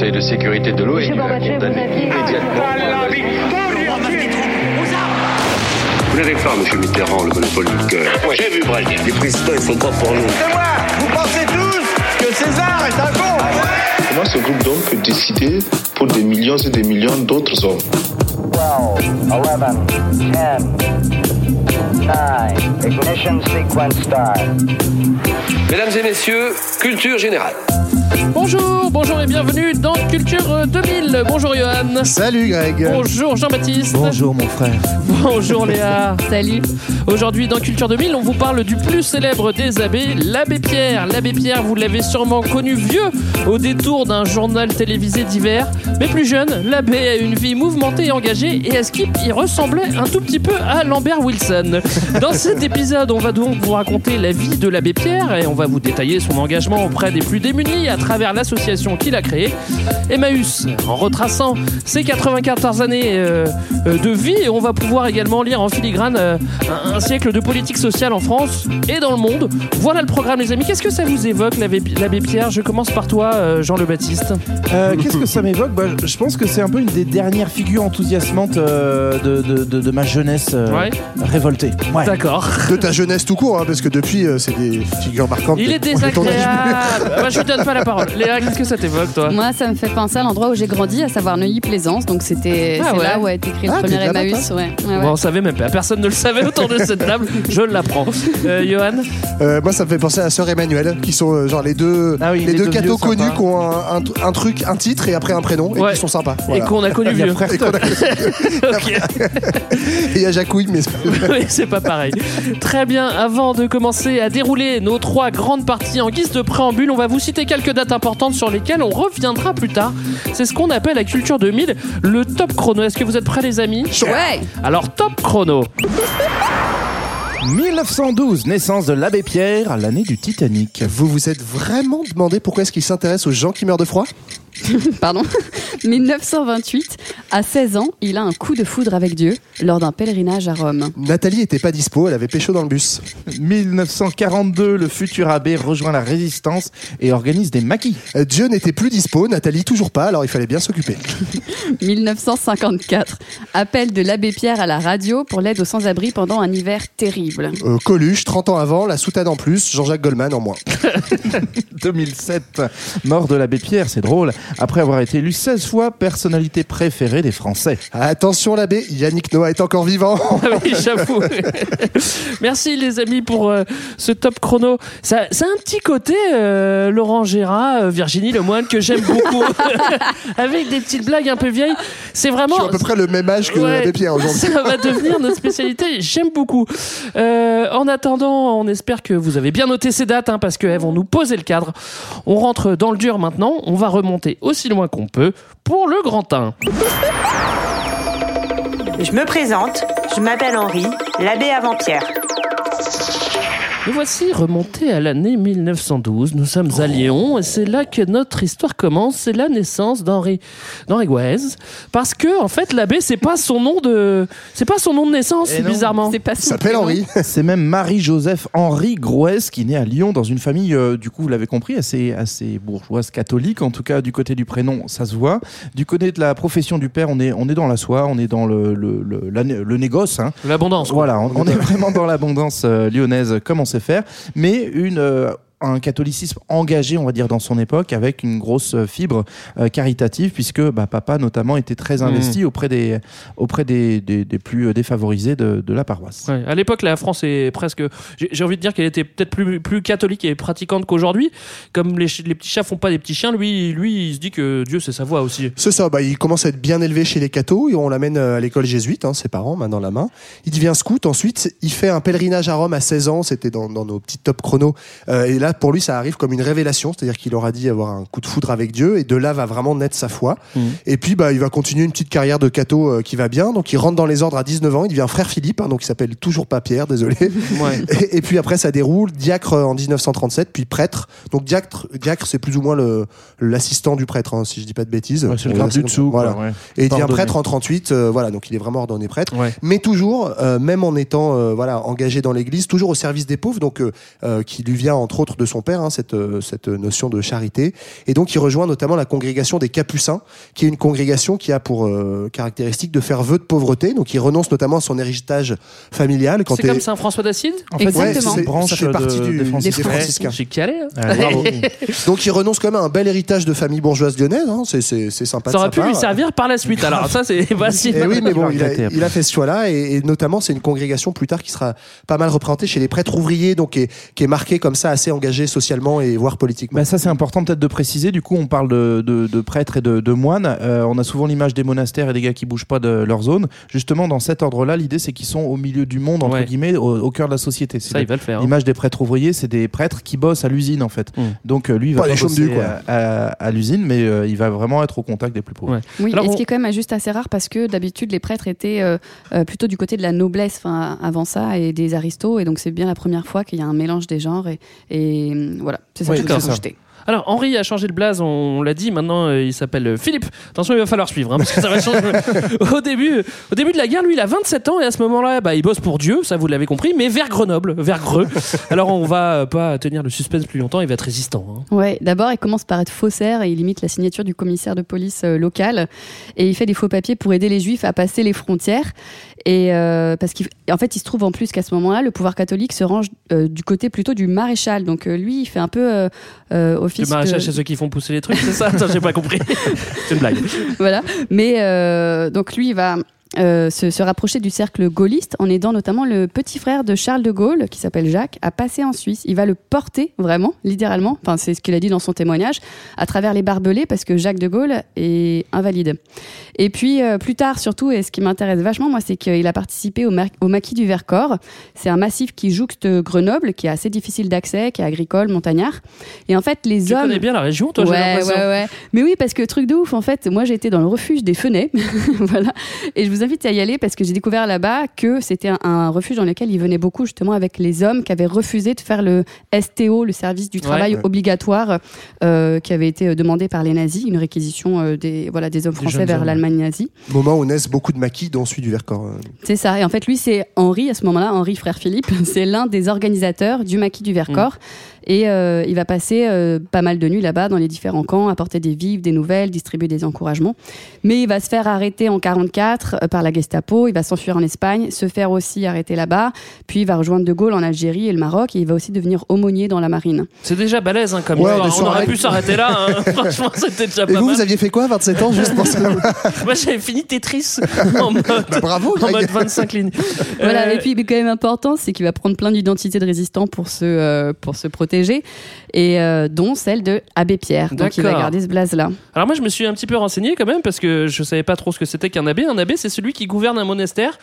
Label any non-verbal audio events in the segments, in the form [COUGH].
Conseil de sécurité de l'ONU a condamné immédiatement. Vous n'avez pas, monsieur Mitterrand, le monopole du cœur. Moi j'ai vu Brazil. Les présidents, ils sont pas pour nous. C'est moi Vous pensez tous que César est un con Comment ce groupe d'hommes peut décider pour des millions et des millions d'autres hommes? 12, 11, 10, 9, ignition sequence start. Mesdames et messieurs, culture générale. Bonjour, bonjour et bienvenue dans Culture 2000. Bonjour Johan. Salut Greg. Bonjour Jean-Baptiste. Bonjour mon frère. Bonjour Léa. [LAUGHS] Salut. Aujourd'hui dans Culture 2000, on vous parle du plus célèbre des abbés, l'abbé Pierre. L'abbé Pierre, vous l'avez sûrement connu vieux au détour d'un journal télévisé d'hiver. Mais plus jeune, l'abbé a une vie mouvementée et engagée et à Skip, il ressemblait un tout petit peu à Lambert Wilson. Dans [LAUGHS] cet épisode, on va donc vous raconter la vie de l'abbé Pierre et on va vous détailler son engagement auprès des plus démunis à travers l'association qu'il a créée, Emmaüs, en retraçant ses 94 années euh, euh, de vie. Et on va pouvoir également lire en filigrane euh, un, siècle de politique sociale en France et dans le monde. Voilà le programme, les amis. Qu'est-ce que ça vous évoque, l'abbé Pierre? Je commence par toi, Jean le Baptiste. Euh, Qu'est-ce que ça m'évoque? Bah, Je pense que c'est un peu une des dernières figures enthousiasmantes de, de- de- de ma jeunesse Ouais. révoltée. Ouais. D'accord. De ta jeunesse tout court, hein, parce que depuis, c'est des figures marquantes. Il est désagréable. Bah, je lui donne pas la [LAUGHS] parole. Léa, qu'est-ce que ça t'évoque, toi Moi, ça me fait penser à l'endroit où j'ai grandi, à savoir Neuilly-Plaisance. Donc, c'était Ah c'est ouais. là où a été créé le Ah, premier Emmaüs. Ouais. Ouais, ouais. Bon, on savait même pas. Personne ne le savait autour de cette table. [LAUGHS] Je l'apprends. Euh, Johan Euh, moi, ça me fait penser à sœur Emmanuel, qui sont euh, genre les deux, Ah oui, les les deux deux cathos connus qui ont un, un- un truc, un titre et après un prénom, et Ouais. qui sont sympas. Et [LAUGHS] qu'on a connu vieux. [LAUGHS] Et qu'on a-. Et il y a Jacouille, mais c'est pas- oui, c'est pas pareil. Très bien, avant de commencer à dérouler nos trois grandes parties en guise de préambule, on va vous citer quelques dates importantes sur lesquelles on reviendra plus tard. C'est ce qu'on appelle la culture 2000, le top chrono. Est-ce que vous êtes prêts les amis Ouais. Alors top chrono. 1912, naissance de l'abbé Pierre, l'année du Titanic. Vous vous êtes vraiment demandé pourquoi est-ce qu'il s'intéresse aux gens qui meurent de froid? [LAUGHS] Pardon. 1928. À 16 ans, il a un coup de foudre avec Dieu lors d'un pèlerinage à Rome. Nathalie était pas dispo, elle avait pécho dans le bus. 1942, le futur abbé rejoint la résistance et organise des maquis. Euh, Dieu n'était plus dispo, Nathalie toujours pas, alors il fallait bien s'occuper. [LAUGHS] 1954. Appel de l'abbé Pierre à la radio pour l'aide aux sans-abri pendant un hiver terrible. Euh, Coluche, 30 ans avant, la soutane en plus, Jean-Jacques Goldman en moins. [LAUGHS] 2007, mort de l'abbé Pierre, c'est drôle, après avoir été élu 16 fois personnalité préférée des Français. Attention l'abbé, Yannick Noah est encore vivant. [LAUGHS] Ah oui, j'avoue. [LAUGHS] Merci les amis pour euh, ce top chrono. Ça, c'est un petit côté euh, Laurent Gérard, euh, Virginie Lemoine que j'aime beaucoup, [LAUGHS] avec des petites blagues un peu vieilles. C'est vraiment. Je suis à peu près le même âge que Ouais, l'abbé Pierre aujourd'hui. Ça va devenir notre spécialité. J'aime beaucoup. Euh, en attendant, on espère que vous avez bien noté ces dates hein, parce qu'elles vont nous poser le cadre. On rentre dans le dur maintenant. On va remonter aussi loin qu'on peut pour le grand 1. Je me présente, je m'appelle Henri, l'abbé avant-pierre. Nous voici remontés à l'année 1912. Nous sommes à Lyon et c'est là que notre histoire commence. C'est la naissance d'Henri d'Henri Gouez. Parce que en fait, l'abbé c'est pas son nom de c'est pas son nom de naissance Eh non. bizarrement. C'est pas Il son s'appelle prénom. Henri. [LAUGHS] C'est même Marie-Joseph Henri Grouès qui naît à Lyon dans une famille, euh, du coup, vous l'avez compris, assez, assez bourgeoise catholique. En tout cas, du côté du prénom, ça se voit. Du côté de la profession du père, on est, on est dans la soie, on est dans le, le, le, la- le négoce. Hein. L'abondance. quoi. Voilà, on, on est [LAUGHS] vraiment dans l'abondance euh, lyonnaise comme on sait faire, mais une euh, un catholicisme engagé, on va dire, dans son époque, avec une grosse euh, fibre euh, caritative, puisque bah, papa, notamment, était très investi auprès des, auprès des, des, des plus euh, défavorisés de, de la paroisse. Ouais, à l'époque, la France est presque. J'ai envie de dire qu'elle était peut-être plus, plus catholique et pratiquante qu'aujourd'hui. Comme les, petits chats font pas des petits chiens, lui, lui, il se dit que Dieu, c'est sa voix aussi. C'est ça, bah, il commence à être bien élevé chez les cathos, et on l'amène à l'école jésuite, hein, ses parents, main dans la main. Il devient scout, ensuite, il fait un pèlerinage à Rome à 16 ans, c'était dans, dans nos petits top chronos. Euh, et là, pour lui, ça arrive comme une révélation, c'est-à-dire qu'il aura dit avoir un coup de foudre avec Dieu, et de là va vraiment naître sa foi. Mhm. Et puis, bah, il va continuer une petite carrière de catho euh, qui va bien, donc il rentre dans les ordres à 19 ans, il devient frère Philippe, hein, donc il s'appelle toujours pas Pierre, désolé. [LAUGHS] Ouais. [LAUGHS] Et, et puis après, ça déroule. Diacre euh, en 1937, puis prêtre. Donc diacre, diacre c'est plus ou moins l'assistant du prêtre, hein, si je dis pas de bêtises. Ouais, c'est le du dessous. Voilà. ouais. Et il devient prêtre en 38. euh, voilà, donc il est vraiment ordonné prêtre. Mais toujours, euh, même en étant voilà engagé dans l'Église, toujours au service des pauvres, donc qui lui vient entre autres de son père, hein, cette, euh, cette notion de charité. Et donc, il rejoint notamment la congrégation des Capucins, qui est une congrégation qui a pour euh, caractéristique de faire vœu de pauvreté. Donc, il renonce notamment à son héritage familial. Quand C'est comme Saint François d'Assise En fait, Ouais, Exactement. c'est- branche ça fait de- partie du, des des franciscains. franciscains. J'ai calé. hein. [LAUGHS] Donc il renonce quand même à un bel héritage de famille bourgeoise lyonnaise, hein. c'est, c'est, c'est sympa. Ça de aurait pu lui servir par la suite. Alors ça, c'est [LAUGHS] facile. Eh oui, mais bon, Il a, il fait ce choix-là, et, et notamment c'est une congrégation plus tard qui sera pas mal représentée chez les prêtres ouvriers, donc qui est, qui est marquée comme ça, assez engagée socialement et voire politiquement. Bah ça c'est important peut-être de préciser. Du coup, on parle de, de, de prêtres et de, de moines. Euh, on a souvent l'image des monastères et des gars qui bougent pas de leur zone. Justement, dans cet ordre-là, l'idée c'est qu'ils sont au milieu du monde entre Ouais. guillemets, au, au cœur de la société. Ça, il va le faire. hein. L'image des prêtres ouvriers, c'est des prêtres qui bossent à l'usine en fait. Mm. Donc euh, lui, il va Pas bosser quoi. à, à- à l'usine, mais euh, il va vraiment être au contact des plus pauvres. Ouais. Oui, Alors, et on- ce qui est quand même juste assez rare parce que d'habitude les prêtres étaient plutôt du côté de la noblesse enfin, avant ça et des aristos et donc c'est bien la première fois qu'il y a un mélange des genres et, et, euh, voilà, c'est ça Oui, que je voulais. Alors Henri a changé de blaze, on l'a dit. Maintenant, euh, il s'appelle euh, Philippe. Attention, il va falloir suivre, hein, parce que ça va changer. [LAUGHS] au début, au début de la guerre, lui, il a 27 ans et à ce moment-là, bah, il bosse pour Dieu, ça vous l'avez compris, mais vers Grenoble, vers Greux. Alors on va euh, pas tenir le suspense plus longtemps, il va être résistant. hein. Ouais, d'abord il commence par être faussaire et il imite la signature du commissaire de police euh, local et il fait des faux papiers pour aider les juifs à passer les frontières et euh, parce qu'en fait il se trouve en plus qu'à ce moment-là le pouvoir catholique se range euh, du côté plutôt du maréchal donc euh, lui il fait un peu euh, euh, Le office maréchal, de- c'est ceux qui font pousser les trucs, c'est ça? J'ai pas compris. [LAUGHS] c'est une blague. voilà. Mais euh, donc lui, il va euh, se, se rapprocher du cercle gaulliste en aidant notamment le petit frère de Charles de Gaulle, qui s'appelle Jacques, à passer en Suisse. Il va le porter vraiment, littéralement, enfin c'est ce qu'il a dit dans son témoignage, à travers les barbelés parce que Jacques de Gaulle est invalide. Et puis euh, plus tard surtout, et ce qui m'intéresse vachement, moi, c'est qu'il a participé au, au maquis du Vercors. C'est un massif qui jouxte Grenoble, qui est assez difficile d'accès, qui est agricole, montagnard. Et en fait, les Tu hommes... connais bien la région, toi, ouais, ouais, ouais. Mais oui, parce que truc de ouf, en fait, moi été dans le refuge des Fenets, [LAUGHS] voilà. Et je vous invite à y aller parce que j'ai découvert là-bas que c'était un, un refuge dans lequel ils venaient beaucoup justement avec les hommes qui avaient refusé de faire le STO, le service du travail Ouais. obligatoire, euh, qui avait été demandé par les nazis, une réquisition euh, des voilà des hommes Des français vers l'Allemagne nazie. Moment où naissent beaucoup de maquis, dont celui du Vercors. euh. C'est ça. Et en fait, lui, c'est Henri, à ce moment-là, Henri, frère Philippe, [LAUGHS] c'est l'un des organisateurs du maquis du Vercors. Et euh, il va passer euh, pas mal de nuits là-bas, dans les différents camps, apporter des vivres, des nouvelles, distribuer des encouragements. Mais il va se faire arrêter en 44 euh, par la Gestapo, il va s'enfuir en Espagne, se faire aussi arrêter là-bas, puis il va rejoindre De Gaulle en Algérie et le Maroc, et il va aussi devenir aumônier dans la marine. C'est déjà balèze hein, comme Ouais, histoire. on aurait pu s'arrêter là. hein. [LAUGHS] Franchement, c'était déjà Et pas vous, mal. vous aviez fait quoi à 27 ans, juste pour ça [LAUGHS] Moi, j'avais fini Tetris en mode, Bravo, en mode 25 lignes. Voilà, Euh, et puis mais quand même important, c'est qu'il va prendre plein d'identités de résistants pour se, euh, pour se protéger, et euh, dont celle de Abbé Pierre. Donc il va garder ce blaze-là. Alors moi je me suis un petit peu renseigné quand même parce que je savais pas trop ce que c'était qu'un abbé. Un abbé c'est celui qui gouverne un monastère.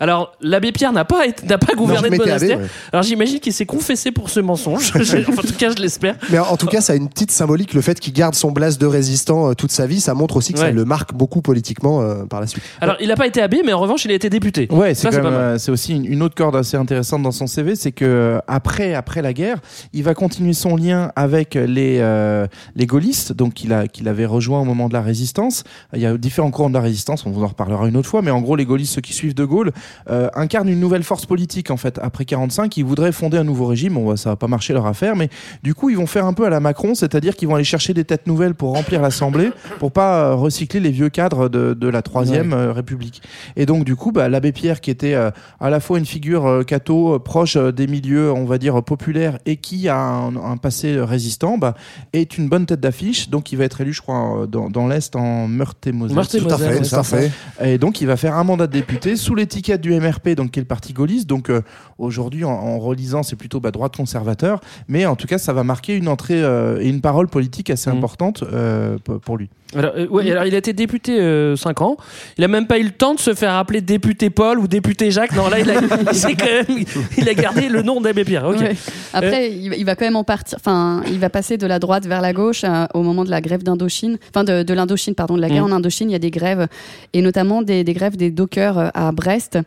Alors l'abbé Pierre n'a pas été- n'a pas gouverné je de monastère. abbé, ouais. Alors j'imagine qu'il s'est confessé pour ce mensonge. [LAUGHS] En tout cas je l'espère. Mais en tout cas, ça a une petite symbolique, le fait qu'il garde son blase de résistant euh, toute sa vie, ça montre aussi que Ouais. ça le marque beaucoup politiquement euh, par la suite. Alors il n'a pas été abbé mais en revanche il a été député. Ouais, c'est Ça, quand c'est même, pas mal. c'est aussi une, une autre corde assez intéressante dans son CV, c'est que après après la guerre, il va continuer son lien avec les euh, les gaullistes, donc qu'il qu'il avait rejoint au moment de la résistance. Il y a différents courants de la résistance, on vous en reparlera une autre fois, mais en gros les gaullistes, ceux qui suivent De Gaulle, euh, incarnent une nouvelle force politique en fait. Après 45, ils voudraient fonder un nouveau régime. Bon, bah, ça va pas marcher leur affaire, mais du coup ils vont faire un peu à la Macron, c'est-à-dire qu'ils vont aller chercher des têtes nouvelles pour remplir l'Assemblée, pour pas euh, recycler les vieux cadres de, de la troisième euh, République. Et donc du coup, bah, l'abbé Pierre, qui était euh, à la fois une figure euh, catho euh, proche euh, des milieux, on va dire populaires, et qui a un, un passé résistant, bah, est une bonne tête d'affiche. Donc il va être élu, je crois, dans, dans l'est en Meurthe-et-Moselle. Meurthe-et-Moselle, Tout à fait, ouais, tout à fait. Et donc, il va faire un mandat de député sous l'étiquette du MRP, donc qui est le parti gaulliste. Donc, euh, aujourd'hui, en, en relisant, c'est plutôt bah, droite conservateur. Mais en tout cas, ça va marquer une entrée euh, et une parole politique assez Mhm. importante euh, pour lui. Alors, euh, ouais, alors il a été député 5 ans. Il a même pas eu le temps de se faire appeler député Paul ou député Jacques. Non, là il a, [LAUGHS] il s'est quand même, il a gardé le nom d'Abbé Pierre. Ouais. Après, il, va- va quand même en partir. Enfin, il va passer de la droite vers la gauche euh, au moment de la grève d'Indochine. Enfin, de, de l'Indochine, pardon, de la guerre Mm. en Indochine. Il y a des grèves, et notamment des, des grèves des dockers euh, à Brest,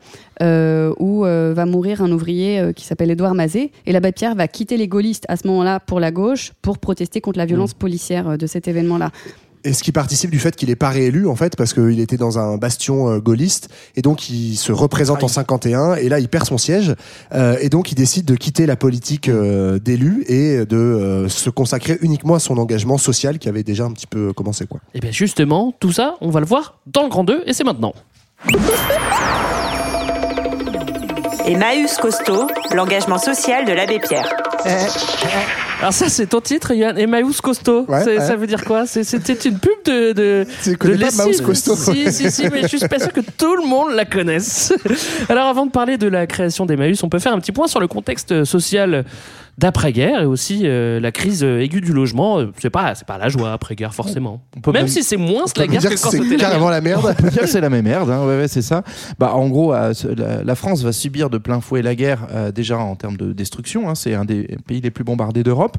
euh, où euh, va mourir un ouvrier qui s'appelle Édouard Mazet. Et l'abbé Pierre va quitter les gaullistes à ce moment-là pour la gauche pour protester contre la violence policière de cet événement-là. Et ce qui participe du fait qu'il n'est pas réélu, en fait, parce qu'il était dans un bastion euh, gaulliste, et donc il se représente en 51, et là il perd son siège, euh, et donc il décide de quitter la politique euh, d'élu et de euh, se consacrer uniquement à son engagement social qui avait déjà un petit peu commencé, quoi. Et bien justement, tout ça, on va le voir dans le grand 2 et c'est maintenant. Emmaüs Costaud, l'engagement social de l'abbé Pierre. Alors ça, c'est ton titre, Yann, Emmaüs Costaud. Ouais, C'est- ouais. Ça veut dire quoi? C'est- C'était une pub de de, de. Emmaüs Costaud? Si, si, si, mais je suis pas sûr que tout le monde la connaisse. [LAUGHS] Alors avant de parler de la création d'Emmaüs, on peut faire un petit point sur le contexte social d'après-guerre et aussi euh, la crise euh, aiguë du logement. Euh, C'est pas, c'est pas la joie après-guerre forcément. On peut Même même- si c'est moins la guerre que que quand c'est c'était la carrément la merde. On peut dire que c'est la même merde, hein, ouais, ouais, c'est ça. Bah, en gros, euh, la, la France va subir de plein fouet la guerre, euh, déjà en termes de destruction, hein, c'est un des pays les plus bombardés d'Europe,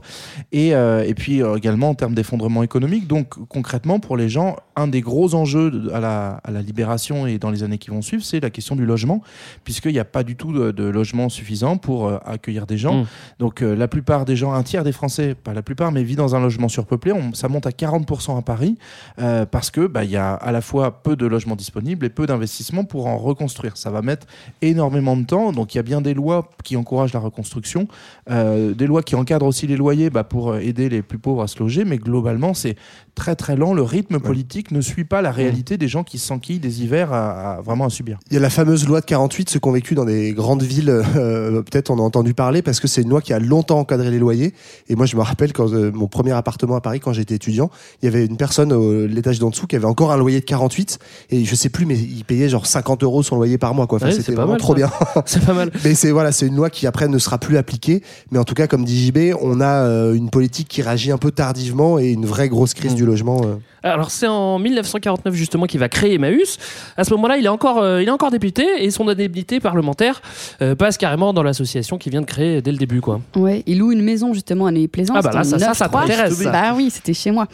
et, euh, et puis euh, également en termes d'effondrement économique. Donc concrètement, pour les gens, un des gros enjeux à, la, à la libération et dans les années qui vont suivre, c'est la question du logement, puisqu'il n'y a pas du tout de, de logement suffisant pour euh, accueillir des gens. Mm. Donc la plupart des gens, un tiers des Français, pas la plupart, mais vit dans un logement surpeuplé. Ça monte à 40% à Paris euh, parce que bah, il y a à la fois peu de logements disponibles et peu d'investissements pour en reconstruire. Ça va mettre énormément de temps. Donc il y a bien des lois qui encouragent la reconstruction, euh, des lois qui encadrent aussi les loyers bah, pour aider les plus pauvres à se loger. Mais globalement, c'est très très lent. Le rythme politique ne suit pas la réalité des gens qui s'enquillent des hivers à, à- vraiment à subir. Il y a la fameuse loi de 48, ceux qui ont vécu dans des grandes villes, euh, peut-être on a entendu parler parce que c'est une loi qui a longtemps encadré les loyers. Et moi, je me rappelle quand euh, mon premier appartement à Paris, quand j'étais étudiant, il y avait une personne au l'étage d'en dessous qui avait encore un loyer de 48 et je sais plus, mais il payait genre 50 euros son loyer par mois, quoi. Enfin, Ouais, c'était vraiment mal, trop ça. bien. [LAUGHS] C'est pas mal. [LAUGHS] Mais c'est voilà, c'est une loi qui après ne sera plus appliquée. Mais en tout cas, comme dit JB, on a euh, une politique qui réagit un peu tardivement et une vraie grosse crise Mm. du logement. euh. Alors c'est en 1949 justement qu'il va créer Emmaüs. À ce moment-là, il est encore, euh, il est encore député et son indemnité parlementaire euh, passe carrément dans l'association qu'il vient de créer dès le début, quoi. Ouais, il loue une maison justement à Neuilly-Plaisance. Ah bah là, ça- ça, ça t'intéresse, ça. Bah oui, c'était chez moi.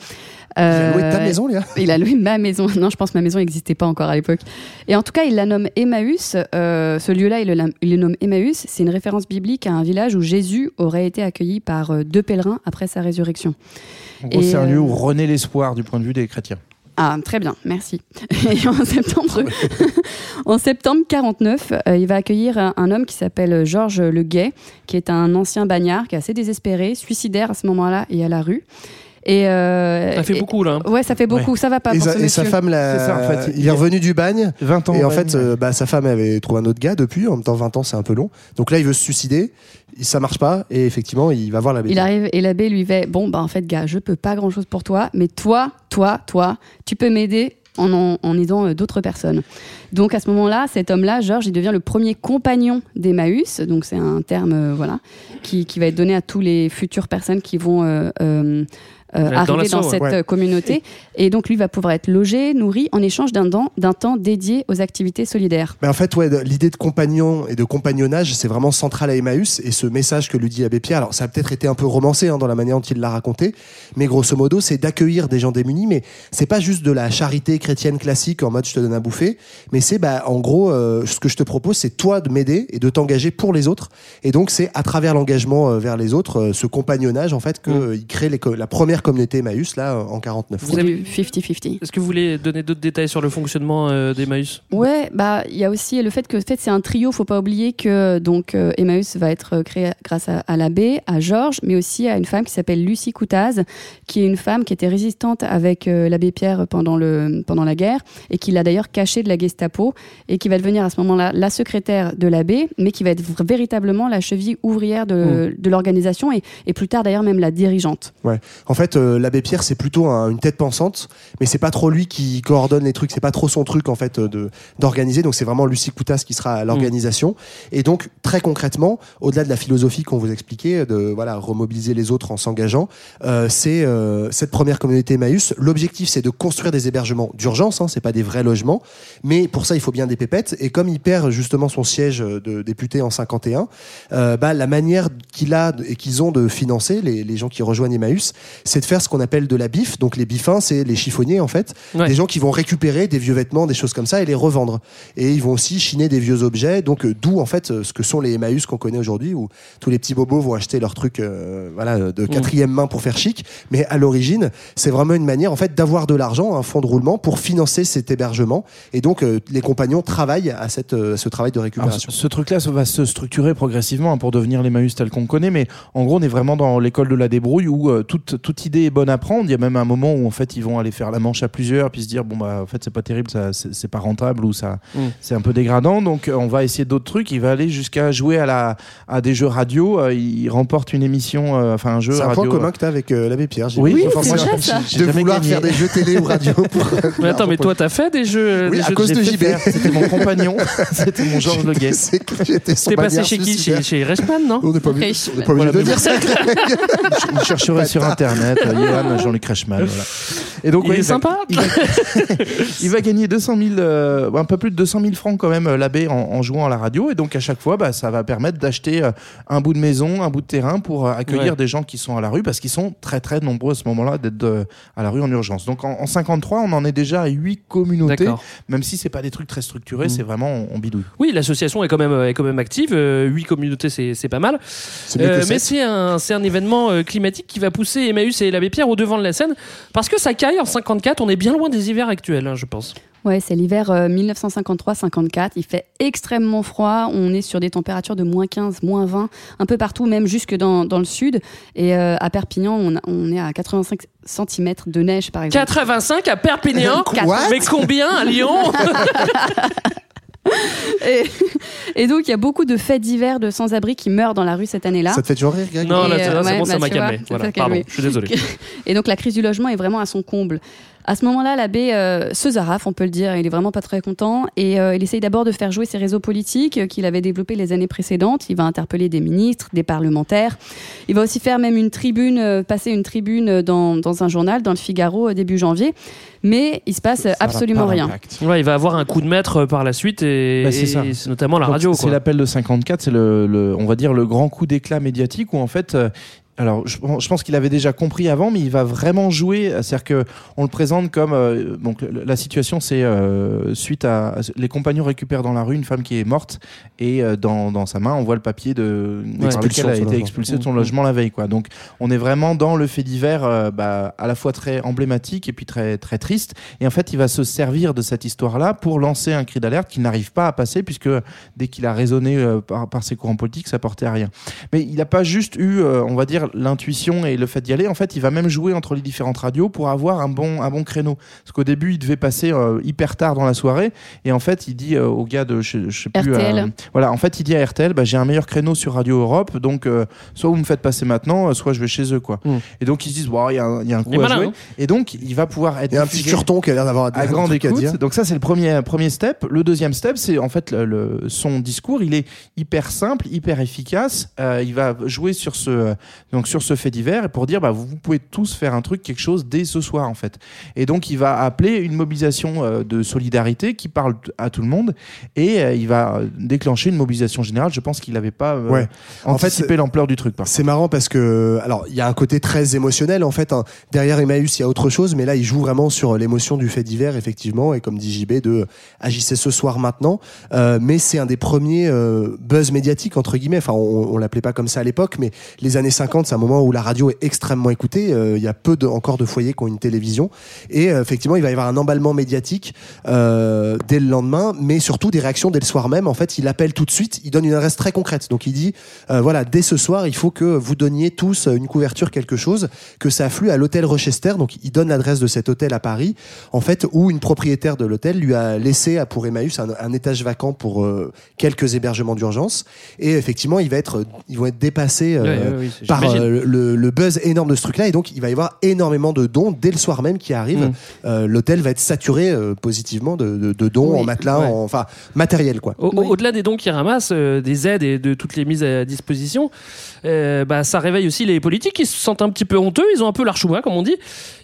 Il a loué ta maison, Léa [LAUGHS] Il a loué ma maison. [LAUGHS] Non, je pense que ma maison n'existait pas encore à l'époque. Et en tout cas, il la nomme Emmaüs. Euh, ce lieu-là, il, le lam- il le nomme Emmaüs. C'est une référence biblique à un village où Jésus aurait été accueilli par deux pèlerins après sa résurrection. En gros, Et, c'est un euh, lieu où renaît du point de vue des chrétiens. Ah, très bien, merci. En septembre, [LAUGHS] en septembre 49, euh, il va accueillir un, homme qui s'appelle Georges Le Guet, qui est un ancien bagnard, qui est assez désespéré, suicidaire à ce moment-là et à la rue. Et euh, Ça fait et- beaucoup là. hein. Ouais, ça fait beaucoup, ça va pas Et, pour sa, ce et sa femme, la- C'est ça, en fait. il est revenu du bagne. 20 ans. Et en fait, euh, bah, sa femme avait trouvé un autre gars depuis. En même temps, 20 ans, c'est un peu long. Donc là, il veut se suicider. Ça marche pas. Et effectivement, il va voir la Il arrive et l'abbé lui fait Bon, bah en fait, gars, je peux pas grand chose pour toi, mais toi, toi, toi, tu peux m'aider en, en, en aidant euh, d'autres personnes. Donc à ce moment-là, cet homme-là, Georges, il devient le premier compagnon d'Emmaüs. Donc c'est un terme euh, voilà, qui, qui va être donné à tous les futures personnes qui vont. euh, euh, euh, Dans arriver dans cette Ouais. euh, communauté et donc lui va pouvoir être logé, nourri en échange d'un temps, d'un temps dédié aux activités solidaires. Mais en fait, ouais, l'idée de compagnon et de compagnonnage, c'est vraiment central à Emmaüs. Et ce message que lui dit l'abbé Pierre, alors ça a peut-être été un peu romancé hein, dans la manière dont il l'a raconté, mais grosso modo, c'est d'accueillir des gens démunis. Mais c'est pas juste de la charité chrétienne classique en mode je te donne à bouffer, mais c'est bah, en gros, euh, ce que je te propose, c'est toi de m'aider et de t'engager pour les autres. Et donc, c'est à travers l'engagement euh, vers les autres, euh, ce compagnonnage, en fait, qu'il crée les co- la première communauté Emmaüs, là, euh, en 49. Vous avez- du 50-50. Est-ce que vous voulez donner d'autres détails sur le fonctionnement euh, d'Emmaüs? Ouais, bah il y a aussi le fait que en fait, c'est un trio. Faut pas oublier que donc euh, Emmaüs va être créé grâce à, à l'abbé, à Georges, mais aussi à une femme qui s'appelle Lucie Coutaz, qui est une femme qui était résistante avec euh, l'abbé Pierre pendant le pendant la guerre et qui l'a d'ailleurs cachée de la Gestapo et qui va devenir à ce moment-là la secrétaire de l'abbé, mais qui va être véritablement la cheville ouvrière de, de l'organisation et, et plus tard d'ailleurs même la dirigeante. Ouais. En fait, euh, l'abbé Pierre, c'est plutôt un- une tête pensante, mais c'est pas trop lui qui coordonne les trucs, c'est pas trop son truc en fait euh, de d'organiser. Donc c'est vraiment Lucie Coutas qui sera à l'organisation. Et donc très concrètement, au-delà de la philosophie qu'on vous expliquait, de voilà remobiliser les autres en s'engageant, euh, c'est euh, cette première communauté Emmaüs. L'objectif, c'est de construire des hébergements d'urgence. Hein, c'est pas des vrais logements, mais pour ça, il faut bien des pépettes. Et comme il perd justement son siège de député en 51, euh, bah, la manière qu'il a et qu'ils ont de financer les, les gens qui rejoignent Emmaüs, c'est c'est de faire ce qu'on appelle de la bif. Donc les bifins, c'est les chiffonniers en fait, Ouais. des gens qui vont récupérer des vieux vêtements, des choses comme ça et les revendre. Et ils vont aussi chiner des vieux objets. Donc euh, d'où en fait euh, ce que sont les Emmaüs qu'on connaît aujourd'hui, où tous les petits bobos vont acheter leurs trucs, euh, voilà, de quatrième main pour faire chic. Mais à l'origine, c'est vraiment une manière en fait d'avoir de l'argent, un fonds de roulement pour financer cet hébergement. Et donc euh, les compagnons travaillent à cette, euh, ce travail de Alors, récupération. ce, ce truc-là va se structurer progressivement hein, pour devenir l'Emmaüs tel qu'on connaît, mais en gros, on est vraiment dans l'école de la débrouille où euh, toute, toute idée est bonne à prendre. Il y a même un moment où en fait ils vont aller faire la manche à plusieurs, puis se dire bon bah en fait c'est pas terrible, ça c'est pas rentable ou ça Mm. c'est un peu dégradant, donc euh, on va essayer d'autres trucs. Il va aller jusqu'à jouer à la à des jeux radio. euh, il remporte une émission, euh, enfin un jeu C'est un radio. point commun que tu as avec euh, l'abbé Pierre. j'ai Oui, vu. c'est ça. De vouloir gagné. faire des jeux télé ou radio pour. Mais attends, mais toi, t'as fait des jeux. Oui, des à jeux cause de JB. C'était mon compagnon, [LAUGHS] c'était mon Georges Le Guet. T'es passé chez qui? Chez, Reichmann, non? On n'est pas Voilà, de dire ça. [LAUGHS] Vous chercherez sur internet, euh, Johan Jean-Luc Reichmann. Voilà. Et donc, Il ouais, est va- sympa. Il va, [LAUGHS] il va gagner 200 000, euh, un peu plus de 200 000 francs quand même, euh, l'abbé, en, en jouant à la radio. Et donc, à chaque fois, bah, ça va permettre d'acheter euh, un bout de maison, un bout de terrain pour euh, accueillir Ouais. des gens qui sont à la rue parce qu'ils sont très, très nombreux à ce moment-là d'être euh, à la rue en urgence. Donc, en, en 53, on en est déjà à 8 communautés, même si c'est pas des trucs très structurés, Mm. c'est vraiment on, on bidouille. Oui, l'association est quand même est quand même active. Euh, Huit communautés, c'est c'est pas mal. Euh, mais c'est un c'est un événement euh, climatique qui va pousser Emmaüs et l'abbé Pierre au devant de la scène parce que ça caille en 54. On est bien loin des hivers actuels, hein, je pense. Ouais, c'est l'hiver euh, 1953-54. Il fait extrêmement froid. On est sur des températures de moins 15, moins 20, un peu partout, même jusque dans, dans le sud. Et euh, à Perpignan, on, a- on est à 85 cm de neige, par exemple. 85 à Perpignan? What mais combien à Lyon? [LAUGHS] [LAUGHS] Et, et donc, il y a beaucoup de faits divers de sans-abri qui meurent dans la rue cette année-là. Ça te fait toujours rire, Greg? Non, là, euh, c'est bon, ça bah, m'a calmé. Voilà, pardon, calmé. je suis désolé. [LAUGHS] Et donc la crise du logement est vraiment à son comble. À ce moment-là, l'abbé euh, se zaraffe, on peut le dire, il est vraiment pas très content et euh, il essaye d'abord de faire jouer ses réseaux politiques euh, qu'il avait développés les années précédentes. Il va interpeller des ministres, des parlementaires. Il va aussi faire même une tribune, euh, passer une tribune dans, dans un journal, dans le Figaro, euh, début janvier. Mais il se passe Ça absolument pas rien. Ouais, il va avoir un coup de maître par la suite et, Bah, c'est et notamment la Donc, radio. C'est l'appel de 54, c'est le, le- on va dire le grand coup d'éclat médiatique où en fait. Alors, je, je pense qu'il avait déjà compris avant, mais il va vraiment jouer. C'est-à-dire que on le présente comme euh, donc la situation, c'est euh, suite à les compagnons récupèrent dans la rue une femme qui est morte et euh, dans, dans sa main on voit le papier de lequel a été expulsé de son logement la veille. Quoi. Donc, on est vraiment dans le fait divers, euh, bah, à la fois très emblématique et puis très très triste. Et en fait, il va se servir de cette histoire-là pour lancer un cri d'alerte qui n'arrive pas à passer puisque dès qu'il a raisonné euh, par, par ses courants politiques, ça portait à rien. Mais il n'a pas juste eu, euh, on va dire, l'intuition et le fait d'y aller. En fait, il va même jouer entre les différentes radios pour avoir un bon, un bon créneau. Parce qu'au début, il devait passer euh, hyper tard dans la soirée. Et en fait, il dit euh, au gars de, je, je sais plus. RTL. euh, voilà, en fait, il dit à RTL, bah, j'ai un meilleur créneau sur Radio Europe. Donc, euh, soit vous me faites passer maintenant, euh, soit je vais chez eux. quoi. Mm. Et donc, ils se disent, Wow, il y, a un- il y a un coup à malin, jouer. hein. Et donc, il va pouvoir être. Il y a un petit curton qui a l'air d'avoir à un grande écoute. Donc ça c'est le premier premier step. Le deuxième step c'est en fait le, le- son discours. Il est hyper simple, hyper efficace. Euh, il va jouer sur ce donc sur ce fait divers et pour dire bah vous, vous pouvez tous faire un truc quelque chose dès ce soir en fait. Et donc il va appeler une mobilisation euh, de solidarité qui parle à tout le monde et euh, il va euh, déclencher une mobilisation générale. Je pense qu'il n'avait pas euh, Ouais. En fait, anticipé l'ampleur du truc. C'est marrant parce que, alors, il y a un côté très émotionnel en fait. hein. Derrière Emmaüs, il y a autre chose, mais là, il joue vraiment sur l'émotion du fait divers, effectivement, et comme dit JB, de agissez ce soir maintenant. Euh, mais c'est un des premiers euh, buzz médiatiques entre guillemets. Enfin, on, on l'appelait pas comme ça à l'époque, mais les années 50, c'est un moment où la radio est extrêmement écoutée. Euh, Il y a peu de, encore de foyers qui ont une télévision, et euh, effectivement, il va y avoir un emballement médiatique euh, dès le lendemain, mais surtout des réactions dès le soir même. En fait, il appelle tout de suite, il donne une adresse très concrète. Donc, il dit euh, voilà, dès ce soir, il faut que vous donniez tous une couverture, quelque chose, que ça afflue à l'hôtel Rochester. Donc, il donne l'adresse de cet hôtel à Paris, en fait, où une propriétaire de l'hôtel lui a laissé à- pour Emmaüs un, un étage vacant pour euh, quelques hébergements d'urgence. Et effectivement, il va être, ils vont être dépassés euh, c'est- par j'imagine. Euh, le, le buzz énorme de ce truc-là. Et donc, il va y avoir énormément de dons dès le soir même qui arrivent. Mm. Euh, l'hôtel va être saturé euh, positivement de, de- de dons Oui. en matelas, Ouais. en- enfin matériel quoi. Oui. Au-delà des dons qu'ils ramassent, euh, des aides et de toutes les mises à disposition, euh, bah, ça réveille aussi les politiques qui se sentent un petit peu honteux. Ils ont un peu l'archouma, comme on dit.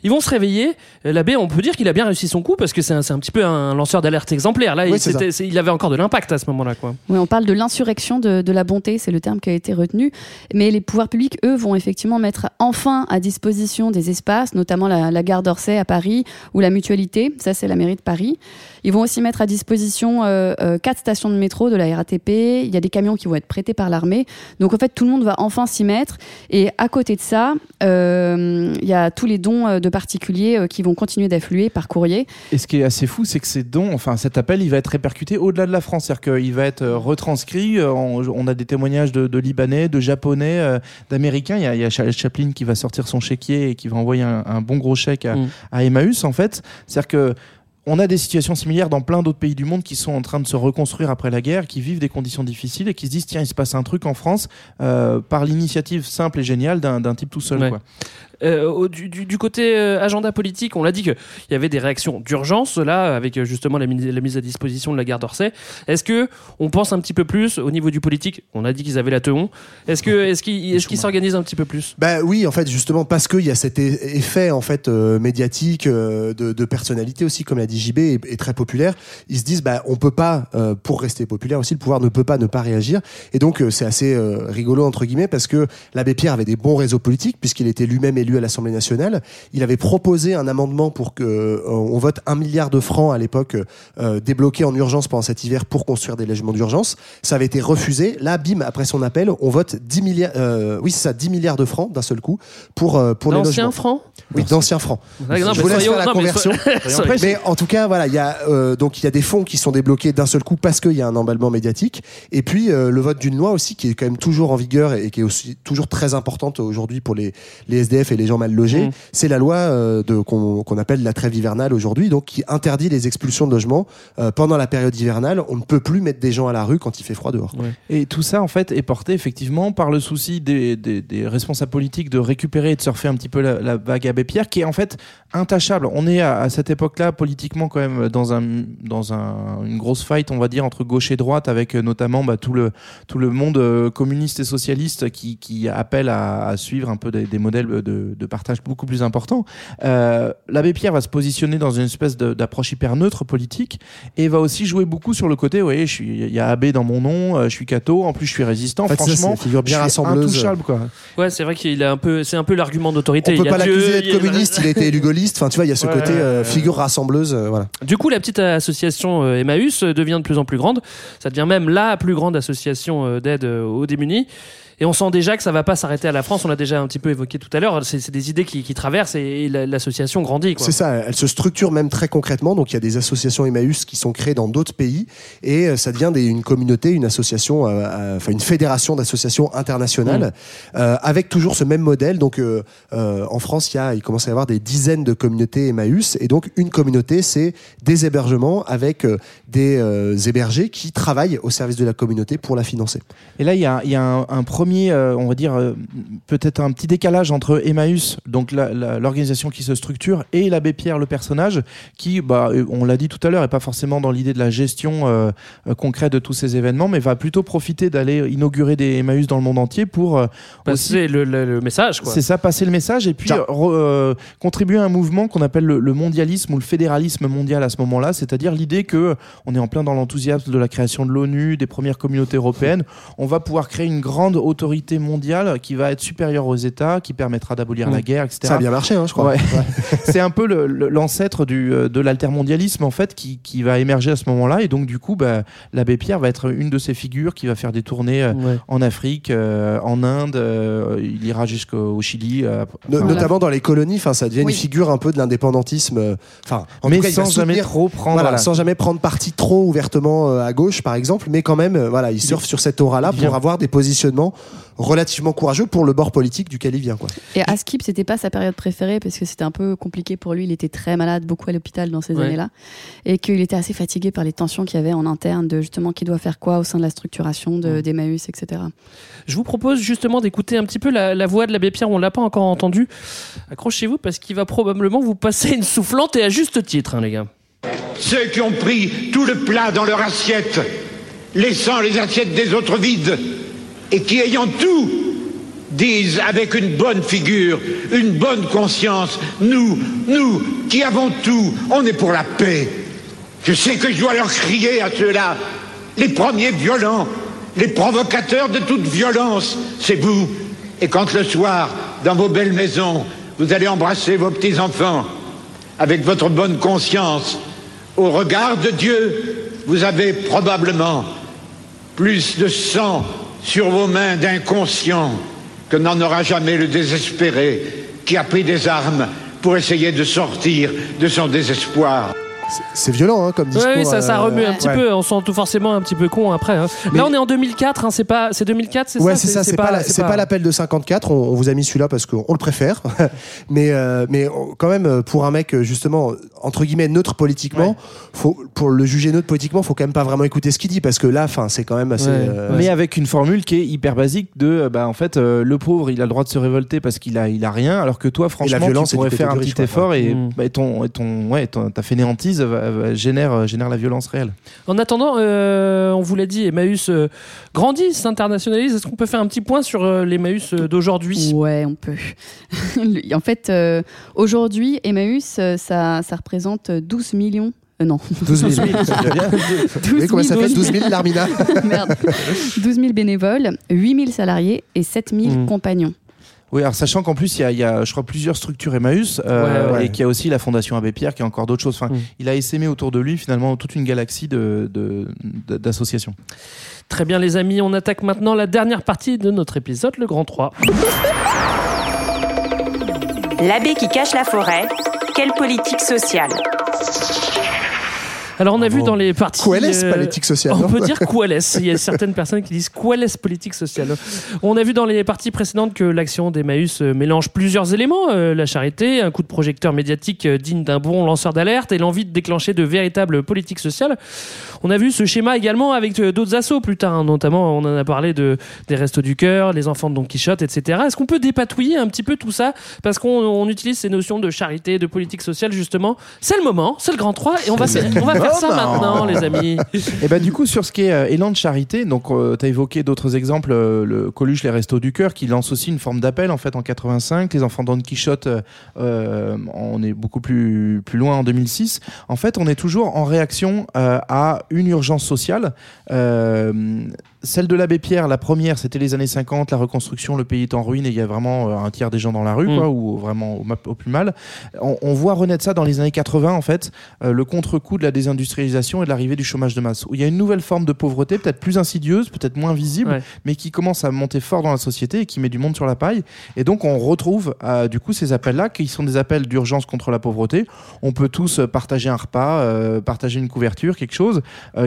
Ils vont se réveiller. Euh, L'abbé, on peut dire qu'il a bien réussi son coup parce que c'est un, c'est un petit peu un lanceur d'alerte exemplaire. Là, Oui, il, il avait encore de l'impact à ce moment-là. Quoi. Oui, on parle de l'insurrection de, de la bonté, c'est le terme qui a été retenu. Mais les pouvoirs publics, eux, eux, vont effectivement mettre enfin à disposition des espaces, notamment la, la gare d'Orsay à Paris ou la Mutualité. Ça, c'est la mairie de Paris. Ils vont aussi mettre à disposition euh, euh, quatre stations de métro de la RATP. Il y a des camions qui vont être prêtés par l'armée. Donc en fait, tout le monde va enfin s'y mettre. Et à côté de ça, euh, il y a tous les dons euh, de particuliers euh, qui vont continuer d'affluer par courrier. Et ce qui est assez fou, c'est que ces dons, enfin cet appel, il va être répercuté au-delà de la France. C'est-à-dire qu'il va être retranscrit. On, a des témoignages de, de Libanais, de Japonais, d'Américains. Il y y a Charles Chaplin qui va sortir son chéquier et qui va envoyer un, un bon gros chèque à, Mm. à Emmaüs, en fait. C'est-à-dire que on a des situations similaires dans plein d'autres pays du monde qui sont en train de se reconstruire après la guerre, qui vivent des conditions difficiles et qui se disent tiens, il se passe un truc en France euh, par l'initiative simple et géniale d'un type tout seul. Ouais. Quoi. Euh, du, du- du côté euh, agenda politique, on l'a dit qu'il y avait des réactions d'urgence là, avec euh, justement la, mise- la mise à disposition de la gare d'Orsay. Est-ce que on pense un petit peu plus au niveau du politique? On a dit qu'ils avaient la teon. Est-ce que est-ce [LAUGHS] qu'ils qu'ils s'organisent un petit peu plus? Bah oui, en fait, justement, parce qu'il y a cet e- effet en fait euh, médiatique euh, de, de personnalité aussi, comme l'a dit JB, est, est très populaire. Ils se disent, bah on peut pas, pour rester populaire aussi, le pouvoir ne peut pas ne pas réagir. Et donc c'est assez rigolo entre guillemets parce que l'abbé Pierre avait des bons réseaux politiques puisqu'il était lui-même élu à l'Assemblée nationale. Il avait proposé un amendement pour que euh, on vote un milliard de francs à l'époque euh, débloqués en urgence pendant cet hiver pour construire des logements d'urgence. Ça avait été refusé. Là, bim, après son appel, on vote 10 milliards, euh, oui, c'est ça, 10 milliards de francs d'un seul coup pour, euh, pour les D'anciens logements. francs Oui, d'anciens francs. Ah, non, Je vous laisse faire la non, conversion. mais, mais en tout cas, voilà, il y a euh, donc il y a des fonds qui sont débloqués d'un seul coup parce qu'il y a un emballement médiatique. Et puis euh, le vote d'une loi aussi qui est quand même toujours en vigueur et qui est aussi toujours très importante aujourd'hui pour les, les SDF et les gens mal logés. Mm. C'est la loi euh, de qu'on appelle la trêve hivernale aujourd'hui, donc qui interdit les expulsions de logements euh, pendant la période hivernale. On ne peut plus mettre des gens à la rue quand il fait froid dehors. Et tout ça, en fait, est porté effectivement par le souci des, des- des responsables politiques de récupérer et de surfer un petit peu la, la vague Abbé Pierre, qui est en fait intachable. On est à, à cette époque-là, politiquement, quand même, dans, un, dans un, une grosse fight, on va dire, entre gauche et droite, avec euh, notamment bah, tout, le, tout le monde communiste et socialiste qui, qui appelle à, à suivre un peu des, des modèles de, de partage beaucoup plus importants. Euh, L'abbé Pierre va se positionner dans une espèce d'approche hyper neutre politique et va aussi jouer beaucoup sur le côté, oui, je suis, il y a Abbé dans mon nom, euh, je suis catho, en plus je suis résistant, En fait, franchement, une figure bien rassembleuse. intouchable, quoi. Ouais, c'est vrai qu'il a un peu, c'est un peu l'argument d'autorité. On Il peut y a pas l'accuser il d'être a- communiste, il a été élu gaulliste. Enfin, tu vois, il y a ce Ouais, côté euh, figure rassembleuse. euh, voilà. Du coup, la petite association euh, Emmaüs devient de plus en plus grande. Ça devient même la plus grande association euh, d'aide euh, aux démunis. Et on sent déjà que ça va pas s'arrêter à la France. On l'a déjà un petit peu évoqué tout à l'heure. C'est des idées qui, qui traversent et, et la- l'association grandit. C'est ça, elle se structure même très concrètement. Donc il y a des associations Emmaüs qui sont créées dans d'autres pays et euh, ça devient des- une communauté, une association, euh, euh, enfin une fédération d'associations internationales euh, avec toujours ce même modèle. Donc euh, euh, en France, il, y a, il commence à y avoir des dizaines de communautés Emmaüs et donc une communauté, c'est des hébergements avec euh, des euh, hébergés qui travaillent au service de la communauté pour la financer. Et là, il y a, il y a un, un premier, euh, on va dire, euh, peut-être un petit décalage entre Emmaüs, donc l'organisation qui se structure, et l'abbé Pierre, le personnage, qui, bah, euh, on l'a dit tout à l'heure, est pas forcément dans l'idée de la gestion euh, concrète de tous ces événements, mais va plutôt profiter d'aller inaugurer des Emmaüs dans le monde entier pour aussi Passer le, le- le message. Quoi. c'est ça, passer le message et puis re- contribuer à un mouvement qu'on appelle le, le mondialisme ou le fédéralisme mondial à ce moment-là, c'est-à-dire l'idée que on est en plein dans l'enthousiasme de la création de l'ONU, des premières communautés européennes. On va pouvoir créer une grande autorité mondiale qui va être supérieure aux États, qui permettra d'abolir la guerre, etc. Ça a bien marché, hein, je crois. Ouais. [LAUGHS] c'est un peu l'ancêtre du, euh, de l'altermondialisme en fait qui, qui va émerger à ce moment-là et donc du coup bah, l'abbé Pierre va être une de ces figures qui va faire des tournées euh, Ouais. en Afrique, euh, en Inde, euh, il ira jusqu'au Chili. euh, No- enfin, notamment dans les colonies, enfin, ça devient Oui. une figure un peu de l'indépendantisme. euh, Enfin, mais cas, sans jamais trop prendre. Voilà, voilà. sans jamais prendre parti trop ouvertement euh, à gauche, par exemple, mais quand même, euh, voilà, il surfe sur cette aura-là pour avoir des positionnements relativement courageux pour le bord politique duquel il vient, quoi. Et Askip, c'était pas sa période préférée parce que c'était un peu compliqué pour lui. Il était très malade, beaucoup à l'hôpital dans ces Ouais. années-là. Et qu'il était assez fatigué par les tensions qu'il y avait en interne de justement qui doit faire quoi au sein de la structuration de- d'Emmaüs, etc. Je vous propose justement d'écouter un petit peu la, la voix de l'abbé Pierre. On l'a pas encore entendu. Accrochez-vous parce qu'il va probablement vous passer une soufflante et à juste titre, hein, les gars. Ceux qui ont pris tout le plat dans leur assiette, laissant les assiettes des autres vides, et qui, ayant tout, disent avec une bonne figure, une bonne conscience, nous, nous, qui avons tout, on est pour la paix. Je sais que je dois leur crier à ceux-là, les premiers violents, les provocateurs de toute violence, c'est vous. Et quand le soir, dans vos belles maisons, vous allez embrasser vos petits-enfants, avec votre bonne conscience, au regard de Dieu, vous avez probablement plus de sang sur vos mains d'inconscient que n'en aura jamais le désespéré qui a pris des armes pour essayer de sortir de son désespoir. C'est violent hein, comme discours. Oui, ça, ça euh, remue un petit ouais. peu. On sent tout forcément un petit peu con après. hein. Mais- Là, on est en 2004. hein, c'est pas, c'est 2004, c'est Ouais, ça? c'est ça, c'est pas, la- c'est pas l'appel de 54, on, on vous a mis celui-là parce qu'on le préfère. [LAUGHS] mais, euh, mais quand même, euh, pour un mec, justement, entre guillemets, neutre politiquement, faut, pour le juger neutre politiquement, faut quand même pas vraiment écouter ce qu'il dit parce que là, enfin, c'est quand même assez. euh, Mais avec une formule qui est hyper basique de, bah, en fait, euh, le pauvre, il a le droit de se révolter parce qu'il a, il a rien, alors que toi, franchement, violence, tu pourrais faire un petit effort et, Mm. bah, et ton, et ton, ouais, ta fainéantise génère, euh, génère la violence réelle. En attendant, euh, on vous l'a dit, Emmaüs euh, grandit, s'internationalise. Est-ce qu'on peut faire un petit point sur euh, l'Emmaüs euh, d'aujourd'hui? Ouais, on peut. [LAUGHS] en fait, euh, aujourd'hui, Emmaüs, ça, ça représente 12 millions. euh, non. [LAUGHS] 12 000. [LAUGHS] Vous voyez comment ça fait 12 000 l'Armina? Merde. 12 000 bénévoles, 8 000 salariés et 7 000 Mm. compagnons. Oui, alors sachant qu'en plus, il y a, il y a, je crois, plusieurs structures Emmaüs euh, Ouais, ouais. et qu'il y a aussi la Fondation Abbé Pierre qui a encore d'autres choses. Enfin, Mm. il a essaimé autour de lui finalement toute une galaxie de, de- de- d'associations. Très bien, les amis, on attaque maintenant la dernière partie de notre épisode, le Grand 3. L'abbé qui cache la forêt, quelle politique sociale? Alors, on a vu dans les parties. Quelle est euh, politique sociale On non peut dire. [LAUGHS] Il y a certaines personnes qui disent politique sociale. On a vu dans les parties précédentes que l'action d'Emmaüs euh, mélange plusieurs éléments euh, la charité, un coup de projecteur médiatique euh, digne d'un bon lanceur d'alerte et l'envie de déclencher de véritables politiques sociales. On a vu ce schéma également avec d'autres assauts plus tard, hein, notamment on en a parlé de des restos du cœur, les enfants de Don Quichotte, etc. Est-ce qu'on peut dépatouiller un petit peu tout ça? Parce qu'on on utilise ces notions de charité, de politique sociale justement C'est le moment, c'est le grand 3 et on va, on va faire ça maintenant, les amis. [LAUGHS] Et ben du coup sur ce qui est euh, élan de charité, donc tu as évoqué d'autres exemples, euh, le Coluche les Restos du cœur qui lance aussi une forme d'appel en fait en 85, les enfants Don Quichotte euh, euh, on est beaucoup plus plus loin en 2006. En fait, on est toujours en réaction euh, à une urgence sociale. Celle de l'abbé Pierre, la première, c'était les années 50, la reconstruction, le pays est en ruine et il y a vraiment euh, un tiers des gens dans la rue, Mm. quoi, ou vraiment au, plus mal. On, on voit renaître ça dans les années 80, en fait, euh, le contre-coup de la désindustrialisation et de l'arrivée du chômage de masse, où il y a une nouvelle forme de pauvreté, peut-être plus insidieuse, peut-être moins visible, Ouais. mais qui commence à monter fort dans la société et qui met du monde sur la paille. Et donc, on retrouve euh, du coup ces appels-là, qui sont des appels d'urgence contre la pauvreté. On peut tous partager un repas, euh, partager une couverture, quelque chose,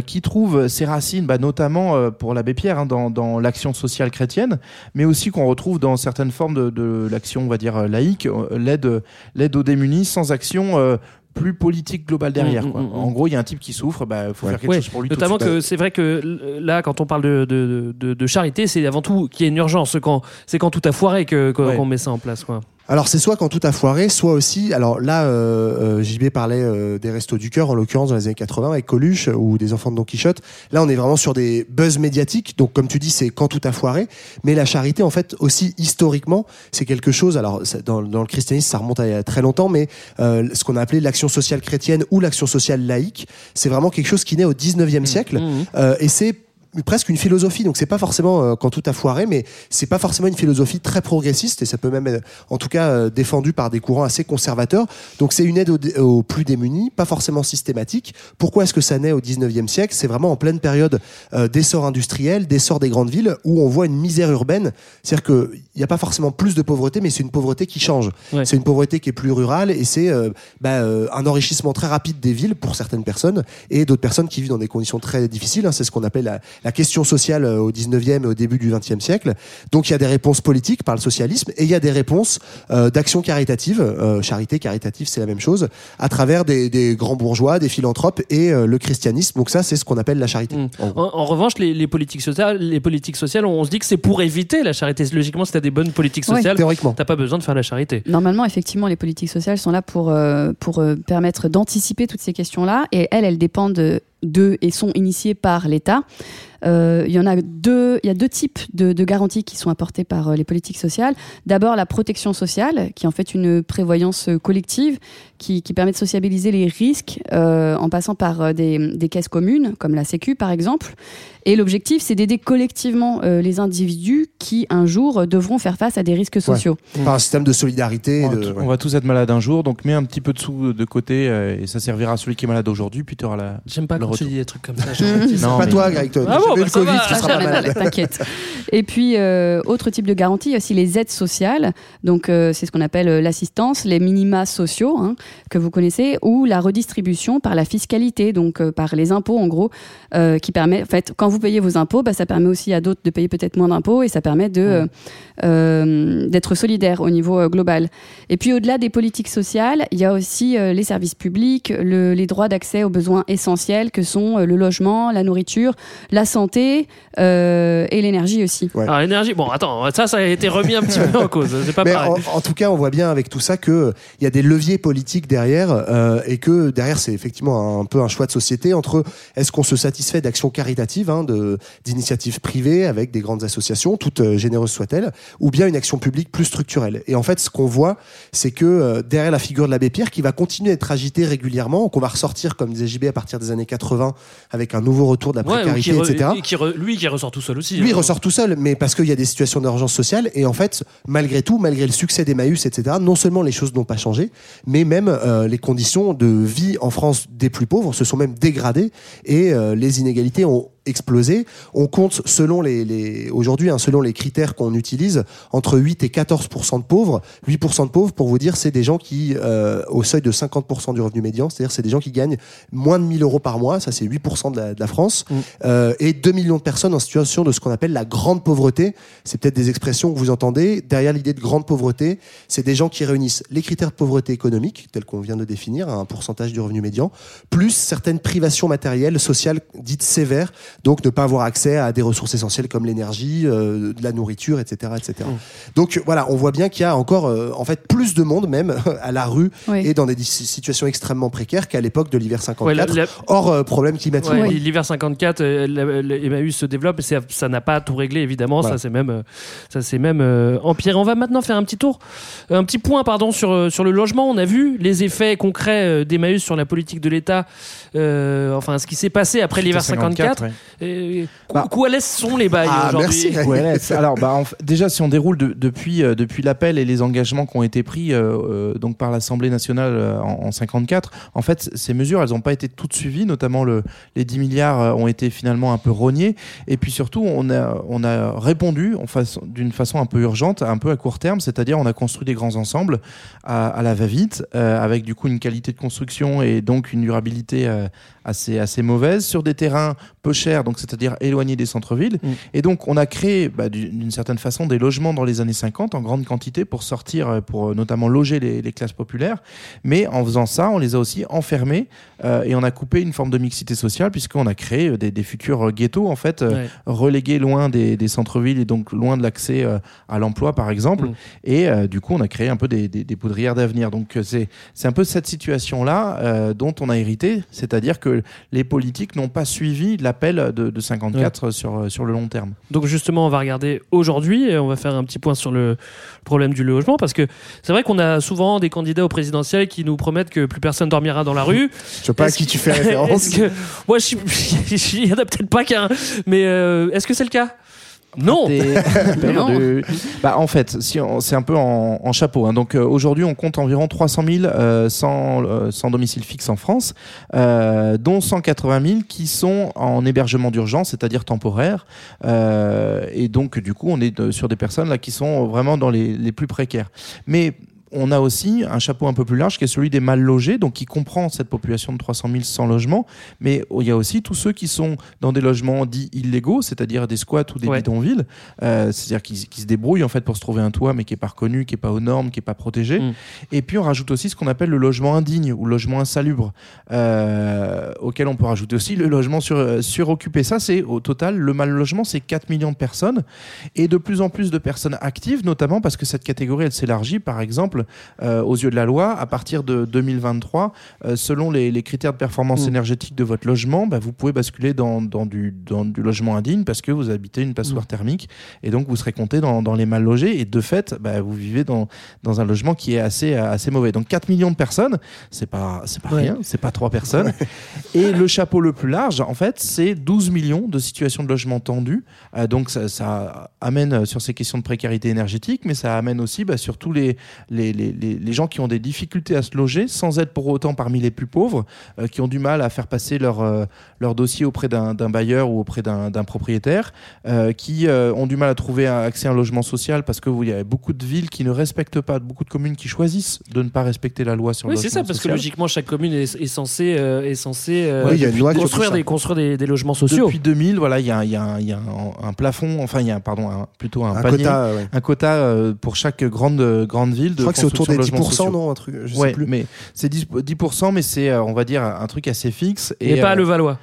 qui trouve ses racines, bah, notamment pour l'abbé Pierre, hein, dans, dans l'action sociale chrétienne, mais aussi qu'on retrouve dans certaines formes de, de l'action, on va dire, euh, laïque, euh, l'aide, l'aide aux démunis, sans action. euh, plus politique globale derrière. Mm, quoi. mm, mm. En gros, il y a un type qui souffre, bah, faut faire quelque Ouais, chose pour lui. Notamment que c'est vrai que là, quand on parle de, de, de- de charité, c'est avant tout qu'il y a une urgence. Quand, c'est quand tout a foiré que, que- Ouais. qu'on met ça en place. Quoi. Alors c'est soit quand tout a foiré, soit aussi. Alors là, euh, euh, JB parlait euh, des restos du cœur en l'occurrence dans les années 80 avec Coluche ou des enfants de Don Quichotte. Là, on est vraiment sur des buzz médiatiques. Donc comme tu dis, c'est quand tout a foiré. Mais la charité, en fait, aussi historiquement, c'est quelque chose. Alors dans, dans le christianisme, ça remonte à très longtemps, mais euh, ce qu'on a appelé l'action sociale chrétienne ou l'action sociale laïque, c'est vraiment quelque chose qui naît au 19e siècle. Mmh. Euh, et c'est presque une philosophie donc c'est pas forcément euh, quand tout a foiré mais c'est pas forcément une philosophie très progressiste et ça peut même être en tout cas euh, défendu par des courants assez conservateurs donc c'est une aide aux, plus démunis pas forcément systématique pourquoi est-ce que ça naît au 19e siècle? C'est vraiment en pleine période euh, d'essor industriel d'essor des grandes villes où on voit une misère urbaine c'est-à-dire que il n'y a pas forcément plus de pauvreté mais c'est une pauvreté qui change Ouais. c'est une pauvreté qui est plus rurale et c'est euh, bah, euh, un enrichissement très rapide des villes pour certaines personnes et d'autres personnes qui vivent dans des conditions très difficiles. hein. c'est ce qu'on appelle la, la question sociale euh, au 19e et au début du 20e siècle. Donc il y a des réponses politiques par le socialisme et il y a des réponses euh, d'action caritative, euh, charité caritative c'est la même chose, à travers des, des grands bourgeois, des philanthropes et euh, le christianisme. Donc ça c'est ce qu'on appelle la charité. Mm. En gros. En, en revanche, les, les politiques sociales, les politiques sociales, on se dit que c'est pour éviter la charité. Logiquement, si t'as des bonnes politiques sociales, Théoriquement. t'as pas besoin de faire la charité. Normalement, effectivement, les politiques sociales sont là pour, euh, pour euh, permettre d'anticiper toutes ces questions-là. Et elles, elles dépendent de, de et sont initiées par l'État. Euh, il y en a deux, il y a deux types de, de garanties qui sont apportées par euh, les politiques sociales. D'abord la protection sociale, qui est en fait une prévoyance euh, collective qui, qui permet de sociabiliser les risques euh, en passant par des, des caisses communes, comme la Sécu par exemple. Et l'objectif, c'est d'aider collectivement euh, les individus qui un jour euh, devront faire face à des risques sociaux. Par un système de solidarité. On, de- tous- on va tous être malades un jour, donc mets un petit peu de sous de côté euh, et ça servira à celui qui est malade aujourd'hui, puis tu auras la. J'aime pas le quand tu retour. dis des trucs comme ça. [LAUGHS] Non, pas mais- toi, Greg. Toi, Ah bon, vu bah le Covid, va, tu ça seras Ah, pas malade. [LAUGHS] T'inquiète. Et puis, euh, autre type de garantie, il y a aussi les aides sociales. Donc, euh, c'est ce qu'on appelle euh, l'assistance, les minima sociaux, hein, que vous connaissez, ou la redistribution par la fiscalité, donc euh, par les impôts, en gros, euh, qui permet, en fait, quand vous payez vos impôts, bah, ça permet aussi à d'autres de payer peut-être moins d'impôts et ça permet de euh, euh, d'être solidaire au niveau euh, global. Et puis, au-delà des politiques sociales, il y a aussi euh, les services publics, le- les droits d'accès aux besoins essentiels que sont euh, le logement, la nourriture, la santé euh, et l'énergie aussi. Ouais. Alors, l'énergie, bon, attends, ça, ça a été remis un petit peu en cause. C'est pas Mais pareil. en, en tout cas, on voit bien avec tout ça que il y a des leviers politiques derrière euh, et que derrière c'est effectivement un, peu un choix de société entre est-ce qu'on se satisfait d'actions caritatives, hein, de d'initiatives privées avec des grandes associations, toutes euh, généreuses soient-elles, ou bien une action publique plus structurelle. Et en fait, ce qu'on voit, c'est que euh, derrière la figure de l'abbé Pierre, qui va continuer d'être agitée régulièrement, qu'on va ressortir, comme disait JB, à partir des années 80, avec un nouveau retour de la précarité, qui re- etc. et qui re- lui qui ressort tout seul aussi. Lui, il hein. ressort tout seul, mais parce qu'il y a des situations d'urgence sociale. Et en fait, malgré tout, malgré le succès d'Emmaüs, etc., non seulement les choses n'ont pas changé, mais même euh, les conditions de vie en France des plus pauvres se sont même dégradées et euh, les inégalités ont explosé. On compte selon les, les aujourd'hui, hein, selon les critères qu'on utilise, entre 8 et 14% de pauvres. 8% de pauvres, pour vous dire, c'est des gens qui, euh, au seuil de 50% du revenu médian, c'est-à-dire c'est des gens qui gagnent moins de 1000 euros par mois. Ça, c'est 8 de la, de la France. Euh, et 2 millions de personnes en situation de ce qu'on appelle la grande pauvreté. C'est peut-être des expressions que vous entendez. Derrière l'idée de grande pauvreté, c'est des gens qui réunissent les critères de pauvreté économique, tels qu'on vient de définir, un pourcentage du revenu médian, plus certaines privations matérielles, sociales dites sévères, donc ne pas avoir accès à des ressources essentielles comme l'énergie, euh, de la nourriture, etc. etc. Donc voilà, on voit bien qu'il y a encore euh, en fait plus de monde même [LAUGHS] à la rue Oui. et dans des situations extrêmement précaires qu'à l'époque de l'hiver 54, Ouais, la- la- hors euh, problème climatique. Ouais, L'hiver 54, euh, la- la- Emmaüs se développe ça n'a pas tout réglé évidemment. Voilà. Ça c'est même, ça c'est même euh, empiré. On va maintenant faire un petit tour, un petit point pardon sur sur le logement. On a vu les effets concrets d'Emmaüs sur la politique de l'État. euh, enfin, ce qui s'est passé après l'hiver 54. ouais. Et, Bah. Quoi sont les bails Ah, aujourd'hui merci. [LAUGHS] Alors, bah, en fait, déjà, si on déroule de- depuis, euh, depuis l'appel et les engagements qui ont été pris euh, euh, donc par l'Assemblée nationale euh, en, en 54, en fait, ces mesures, elles n'ont pas été toutes suivies, notamment le, les 10 milliards ont été finalement un peu rognés. Et puis surtout, on a, on a répondu façon- d'une façon un peu urgente, un peu à court terme, c'est-à-dire on a construit des grands ensembles à, à la va-vite, euh, avec du coup une qualité de construction et donc une durabilité euh, assez, assez mauvaise, sur des terrains peu chers, donc c'est-à-dire éloignés des centres-villes. Mm. Et donc, on a créé, bah, du- d'une certaine façon, des logements dans les années 50 en grande quantité pour sortir, euh, pour euh, notamment loger les, les classes populaires. Mais en faisant ça, on les a aussi enfermés euh, et on a coupé une forme de mixité sociale puisqu'on a créé des, des futurs ghettos, en fait, euh, Ouais. relégués loin des, des centres-villes et donc loin de l'accès euh, à l'emploi, par exemple. Mm. Et du coup, on a créé un peu des, des, poudrières d'avenir. Donc, c'est c'est un peu cette situation-là euh, dont on a hérité, c'est-à-dire que les politiques n'ont pas suivi l'appel de, de 54 sur, sur le long terme. Donc justement, on va regarder aujourd'hui et on va faire un petit point sur le problème du logement parce que c'est vrai qu'on a souvent des candidats au présidentiel qui nous promettent que plus personne dormira dans la rue. [LAUGHS] Je sais pas à qui que- tu fais [LAUGHS] référence. Que moi, [LAUGHS] il y en a peut-être pas qu'un, mais euh, est-ce que c'est le cas? Non. [LAUGHS] Bah, en fait, si c'est un peu en, en chapeau. hein. Donc euh, aujourd'hui, on compte environ 300 000 euh, sans, euh, sans domicile fixe en France, euh, dont 180 000 qui sont en hébergement d'urgence, c'est-à-dire temporaire. Euh, et donc, du coup, on est de- sur des personnes là qui sont vraiment dans les, les plus précaires. Mais on a aussi un chapeau un peu plus large qui est celui des mal logés, donc qui comprend cette population de 300 000 sans logement, mais il y a aussi tous ceux qui sont dans des logements dits illégaux, c'est-à-dire des squats ou des Ouais. bidonvilles, euh, c'est-à-dire qui, qui se débrouillent en fait pour se trouver un toit, mais qui est pas reconnu, qui est pas aux normes, qui est pas protégé. Mm. Et puis on rajoute aussi ce qu'on appelle le logement indigne ou logement insalubre, euh, auquel on peut rajouter aussi le logement sur, euh, suroccupé. Ça, c'est au total le mal logement, c'est 4 millions de personnes et de plus en plus de personnes actives, notamment parce que cette catégorie elle s'élargit. Par exemple, exemple, euh, aux yeux de la loi, à partir de 2023, euh, selon les, les critères de performance Mm. énergétique de votre logement, bah, vous pouvez basculer dans, dans du, dans du logement indigne parce que vous habitez une passoire Mm. thermique et donc vous serez compté dans, dans les mal logés et de fait, bah, vous vivez dans, un logement qui est assez, assez mauvais. Donc 4 millions de personnes, c'est pas, c'est pas Ouais. rien, c'est pas trois personnes. Et le chapeau le plus large, en fait, c'est 12 millions de situations de logement tendues. Euh, donc ça, ça amène sur ces questions de précarité énergétique, mais ça amène aussi bah, sur tous les, les, les, les- les gens qui ont des difficultés à se loger, sans être pour autant parmi les plus pauvres, euh, qui ont du mal à faire passer leur, euh, leur dossier auprès d'un bailleur ou auprès d'un propriétaire, euh, qui euh, ont du mal à trouver un accès à un logement social parce que vous- il y a beaucoup de villes qui ne respectent pas, beaucoup de communes qui choisissent de ne pas respecter la loi sur Oui, le c'est logement ça, parce que social. logiquement, chaque commune est, est censée, euh, est censée euh, Ouais, il y a une loi qui construire, des, construire des, des logements sociaux. Depuis 2000, voilà, il y a, y a un- il y a un, un plafond, enfin, il y a pardon, un- plutôt un, Un panier, quota, ouais. un quota euh, pour chaque grande grande ville. De que c'est autour des construction de 10%, logements sociaux. non, un truc, je sais Ouais, plus. mais c'est 10%, 10%, mais c'est, euh, on va dire, un truc assez fixe. Et pas à Levallois.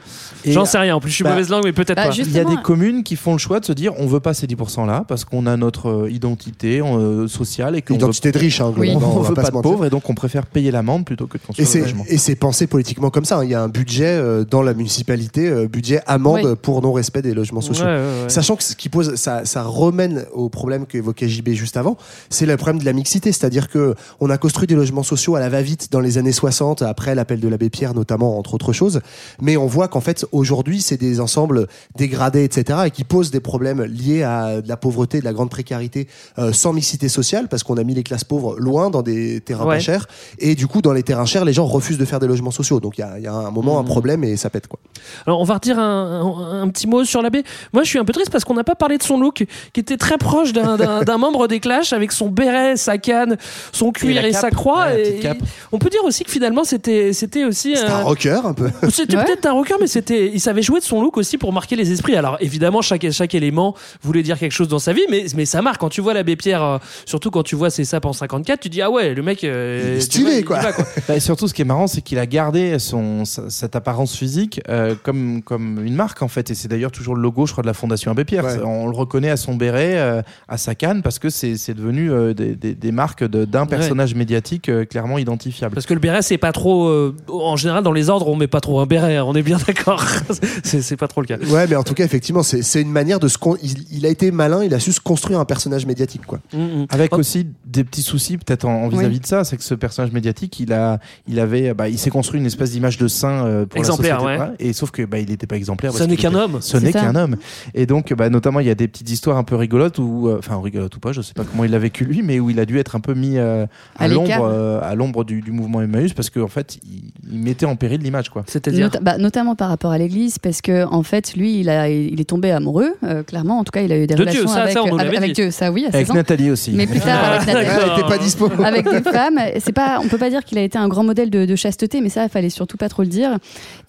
et- J'en sais rien. En plus, je suis Bah, mauvaise langue, mais peut-être Bah, pas. juste- Il y a des communes qui font le choix de se dire on veut pas ces 10% là parce qu'on a notre euh, identité euh, sociale et qu'on Identité veut, de riche, hein, [LAUGHS] on, globalement, on va veut pas pas de pauvres et donc on préfère payer l'amende plutôt que de Et construire le c'est, logement. et c'est pensé politiquement comme ça. hein. Il y a un budget euh, dans la municipalité, euh, budget amende Oui. pour non-respect des logements sociaux. Ouais, ouais, ouais. Sachant que ce qui pose, ça, ça remène au problème qu'évoquait JB juste avant, c'est le problème de la mixité. C'est-à-dire que on a construit des logements sociaux à la va-vite dans les années 60, après l'appel de l'abbé Pierre notamment, entre autres choses. Mais on voit qu'en fait, aujourd'hui, c'est des ensembles dégradés, etc., et qui posent des problèmes liés à de la pauvreté, de la grande précarité, euh, sans mixité sociale, parce qu'on a mis les classes pauvres loin dans des terrains Ouais. pas chers. Et du coup, dans les terrains chers, les gens refusent de faire des logements sociaux. Donc il y a, il y a un moment, un problème, et ça pète, quoi. Alors, on va redire un, un- un petit mot sur l'abbé. Moi, je suis un peu triste parce qu'on n'a pas parlé de son look, qui était très proche d'un membre des Clash, avec son béret, sa canne, son cuir et, cape. sa croix. Ouais, et- on peut dire aussi que finalement, c'était c'était aussi un rocker, un peu. C'était Ouais. peut-être un rocker, mais c'était, il savait jouer de son look aussi pour marquer les esprits. Alors évidemment, chaque, chaque élément voulait dire quelque chose dans sa vie, mais, mais ça marque. Quand tu vois l'abbé Pierre, euh, surtout quand tu vois ses sapes en 54, tu dis ah ouais, le mec, euh, Il est tu stylé, quoi. va, quoi. [LAUGHS] Bah, et surtout, ce qui est marrant, c'est qu'il a gardé son, sa- cette apparence physique euh, comme, comme une marque, en fait. Et c'est d'ailleurs toujours le logo, je crois, de la Fondation Abbé Pierre. Ouais. On le reconnaît à son béret, euh, à sa canne, parce que c'est c'est devenu euh, des, des- des marques de- d'un personnage médiatique euh, clairement identifiable. Parce que le béret, c'est pas trop. euh, en général, dans les ordres, on met pas trop un béret. hein, on est bien d'accord. [LAUGHS] c'est pas trop le cas. Ouais, mais en tout cas, effectivement, c'est c'est une manière de se. con- Il, il a été malin, il a su se construire un personnage médiatique, quoi. Mm, mm. Avec Oh. aussi des petits soucis peut-être en vis-à-vis de ça, c'est que ce personnage médiatique, il a, il avait, bah, il s'est construit une espèce d'image de saint euh, pour Exemplaire, la société, ouais. et sauf que bah, il n'était pas exemplaire. Ce n'est qu'un était- homme. Ce n'est qu'un homme. Et donc, bah, notamment, il y a des petites histoires un peu rigolotes ou, euh, enfin, rigolotes ou pas, je sais pas comment il l'a vécu lui, mais où il a dû être un peu mis euh, à À l'ombre, l'écart. euh, à l'ombre du, du mouvement Emmaüs parce qu'en fait, il, il mettait en péril l'image, quoi. C'est-à-dire. Bah, notamment par rapport à l'église, parce que en fait, lui, il, a, il est tombé amoureux, euh, clairement. En tout cas, il a eu des De relations Dieu, ça, avec, ça, avec, avec. Dieu, ça oui, à Avec 16 ans. Nathalie aussi. Mais plus tard, avec Nathalie. D'accord. Elle était pas dispo. [LAUGHS] avec des femmes. C'est pas, on peut pas dire qu'il a été un grand modèle de, de chasteté, mais ça, il fallait surtout pas trop le dire.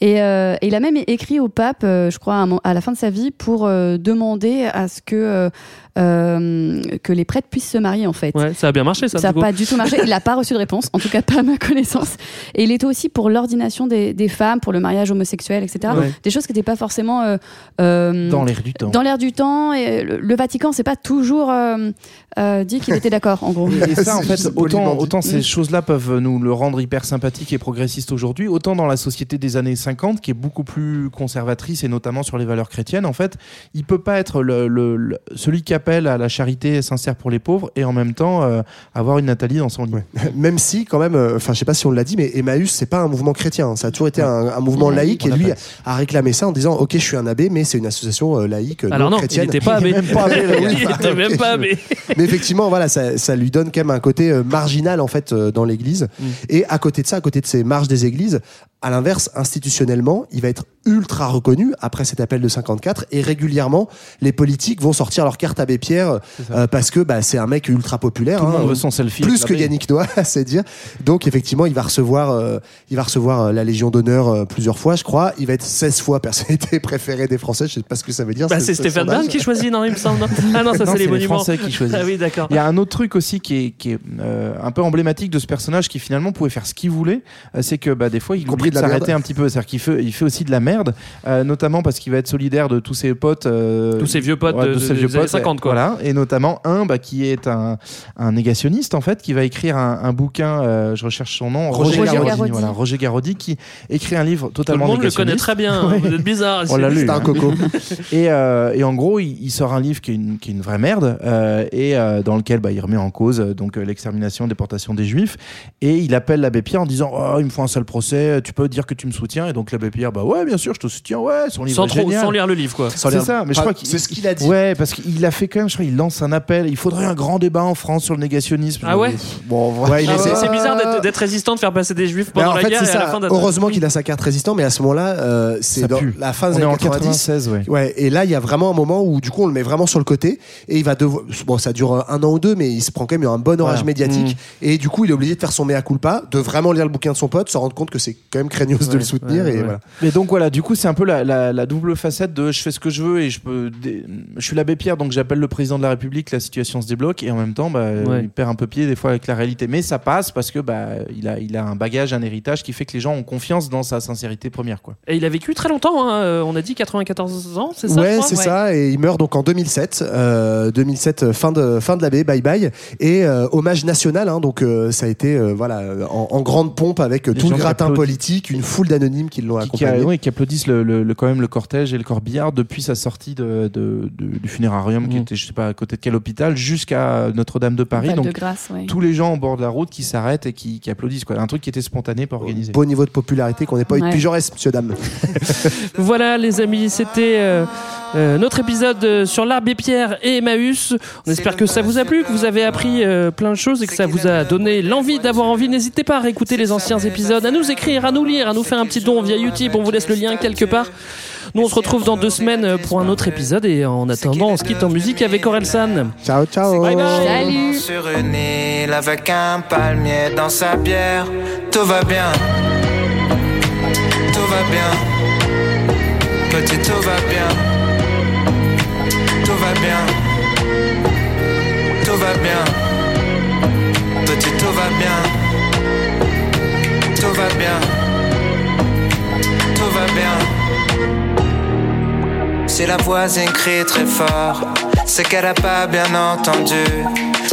Et, euh, et il a même écrit au pape, euh, je crois, à, la fin de sa vie, pour euh, demander à ce que euh, que les prêtres puissent se marier, en fait. Ouais, ça a bien marché, ça. Ça n'a pas du tout marché. Il n'a pas reçu de réponse, en tout cas pas à ma connaissance. Et il était aussi pour l'ordination des, des femmes, pour le mariage homosexuel, etc. Ouais. Des choses qui n'étaient pas forcément euh, euh, Dans l'air du temps. dans l'air du temps. Et le, le Vatican, c'est pas toujours euh, euh, dit qu'il était d'accord, en gros. Et ça, en fait, autant, ces Mm. choses-là peuvent nous le rendre hyper sympathique et progressiste aujourd'hui, autant dans la société des années 50, qui est beaucoup plus conservatrice et notamment sur les valeurs chrétiennes, en fait, il peut pas être le, le- le- celui qui appelle à la charité sincère pour les pauvres et en même temps euh, avoir une Nathalie dans son lit. [LAUGHS] Même si, quand même, euh, enfin, je sais pas si on l'a dit, mais Emmaüs, c'est pas un mouvement chrétien. hein. Ça a toujours été un, un mouvement Ouais. laïque. On Et lui a réclamé ça en disant Ok, je suis un abbé, mais c'est une association euh, laïque, Alors non non, il n'était pas [LAUGHS] abbé. même pas abbé, le [LAUGHS] gars. il était Ok, même pas abbé. Mais effectivement, voilà, ça, ça lui donne quand même un côté euh, marginal en fait euh, dans l'Église. Mm. Et à côté de ça, à côté de ces marges des églises, à l'inverse, institutionnellement, il va être ultra reconnu après cet appel de 54 et régulièrement, les politiques vont sortir leur carte Abbé Pierre euh, parce que bah, c'est un mec ultra populaire. Tout le hein, monde veut son selfie. plus que. Yannick Noah, [LAUGHS] c'est dire. Donc effectivement, il va recevoir, euh, il va recevoir euh, la Légion d'honneur euh, plusieurs fois, je crois. Il va être 16 fois personnalité [LAUGHS] préférée des Français. Je sais pas ce que ça veut dire. Bah, ce- c'est ce Stéphane. Bern qui choisit, non, il me semble. non [LAUGHS] Ah non, ça c'est les monuments. Français qui choisissent. Ah oui, d'accord. Il y a un autre truc aussi qui est, qui est euh, un peu emblématique de ce personnage qui finalement pouvait faire ce qu'il voulait, c'est que bah, des fois il de la s'arrêter merde. un petit peu. C'est-à-dire qu'il fait, il fait aussi de la merde, euh, notamment parce qu'il va être solidaire de tous ses potes. euh, Tous ses vieux potes de- ses des années 50, quoi. Voilà, et notamment un bah, qui est un, un négationniste en fait, qui va écrire un, un bouquin. euh, je recherche son nom. Roger Roger. Garaudy. Voilà, Roger Garaudy qui écrit un livre Tout le totalement monde le connaît très bien. [LAUGHS] Ouais. Vous êtes bizarre. On l'a lu. C'est un hein. coco. [LAUGHS] Et, euh, et en gros, il, il sort un livre qui est une, qui est une vraie merde euh, et euh, dans lequel bah, il remet en cause donc l'extermination, déportation des Juifs. Et il appelle l'abbé Pierre en disant oh, il me faut un seul procès. Tu peux dire que tu me soutiens. Et donc l'abbé Pierre bah ouais bien sûr je te soutiens ouais son livre Sans, est trop- génial. sans lire le livre, quoi. C'est ça, mais je Enfin, crois qu'il- c'est ce qu'il a dit. Ouais, parce qu'il a fait quand même, je crois, il lance un appel. Il faudrait un grand débat en France sur le négationnisme. Ah ouais Bon, Ouais, Ah, c'est- C'est bizarre d'être- résistant, de faire passer des juifs pendant en la fait, guerre et à la ça. fin de Heureusement qu'il a sa carte résistant, mais à ce moment-là, euh, c'est la fin des années en 90. 96, ouais. Ouais, et là, il y a vraiment un moment où, du coup, on le met vraiment sur le côté, et il va devoir. Bon, ça dure un an ou deux, mais il se prend quand même un bon orage médiatique, et du coup, il est obligé de faire son mea culpa, de vraiment lire le bouquin de son pote, se rendre compte que c'est quand même craignos de le soutenir, ouais, et ouais. voilà. Mais donc voilà, du coup, c'est un peu la, la- la double facette de je fais ce que je veux et je peux. dé- Je suis l'abbé Pierre, donc j'appelle le président de la République, la situation se débloque et en même temps, bah, Ouais. il perd un peu pied des fois avec la réalité. Mais ça passe parce que bah, il, a, il a un bagage, un héritage qui fait que les gens ont confiance dans sa sincérité première. Quoi. Et il a vécu très longtemps, hein, euh, on a dit 94 ans, c'est ça ouais, c'est ça. Et il meurt donc en 2007, euh, 2007 euh, fin de fin de l'abbé, bye bye, et euh, hommage national. Hein, donc euh, ça a été euh, voilà euh, en, en grande pompe avec euh, Les tout le gratin applaudissent. Politique, une foule d'anonymes qui l'ont Qui, qui, accompagné. a- oui, qui applaudissent le, le- le- quand même le cortège et le corbillard depuis sa sortie de, de- de- du funérarium qui Mhm. était, je sais pas, à côté de quel hôpital, jusqu'à Notre-Dame de Paris. Donc de grâce, ouais. tous les gens au bord de la route qui s'arrêtent et qui, qui applaudissent. Quoi. Un truc qui était spontané, pas organisé. Beau niveau de popularité qu'on n'ait pas eu Ouais. depuis Jaurès, monsieur dame. [LAUGHS] Voilà les amis, c'était euh, euh, notre épisode euh, sur l'abbé Pierre et Emmaüs. On espère que ça vous a plu, que vous avez appris euh, plein de choses et que ça vous a donné l'envie d'avoir envie. N'hésitez pas à réécouter les anciens épisodes, à nous écrire, à nous lire, à nous faire un petit don via YouTube. On vous laisse le lien quelque part. Nous on se retrouve dans deux semaines pour un autre épisode et en attendant on se quitte en musique avec Orelsan. Ciao, ciao. Bye bye. Salut Sur une île avec un palmier dans sa bière, tout va bien. Tout va bien. Petit, tout va bien. Tout va bien. Tout va bien. Petit, tout va bien. Tout va bien. Tout va bien. Si la voisine crie très fort, c'est qu'elle a pas bien entendu.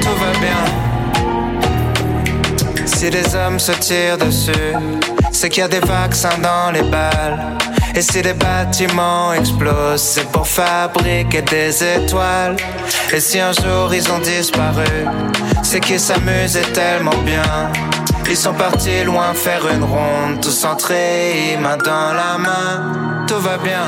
Tout va bien. Si les hommes se tirent dessus, c'est qu'il y a des vaccins dans les balles. Et si les bâtiments explosent, c'est pour fabriquer des étoiles. Et si un jour ils ont disparu, c'est qu'ils s'amusaient tellement bien. Ils sont partis loin faire une ronde, tous centrés, main dans la main. Tout va bien.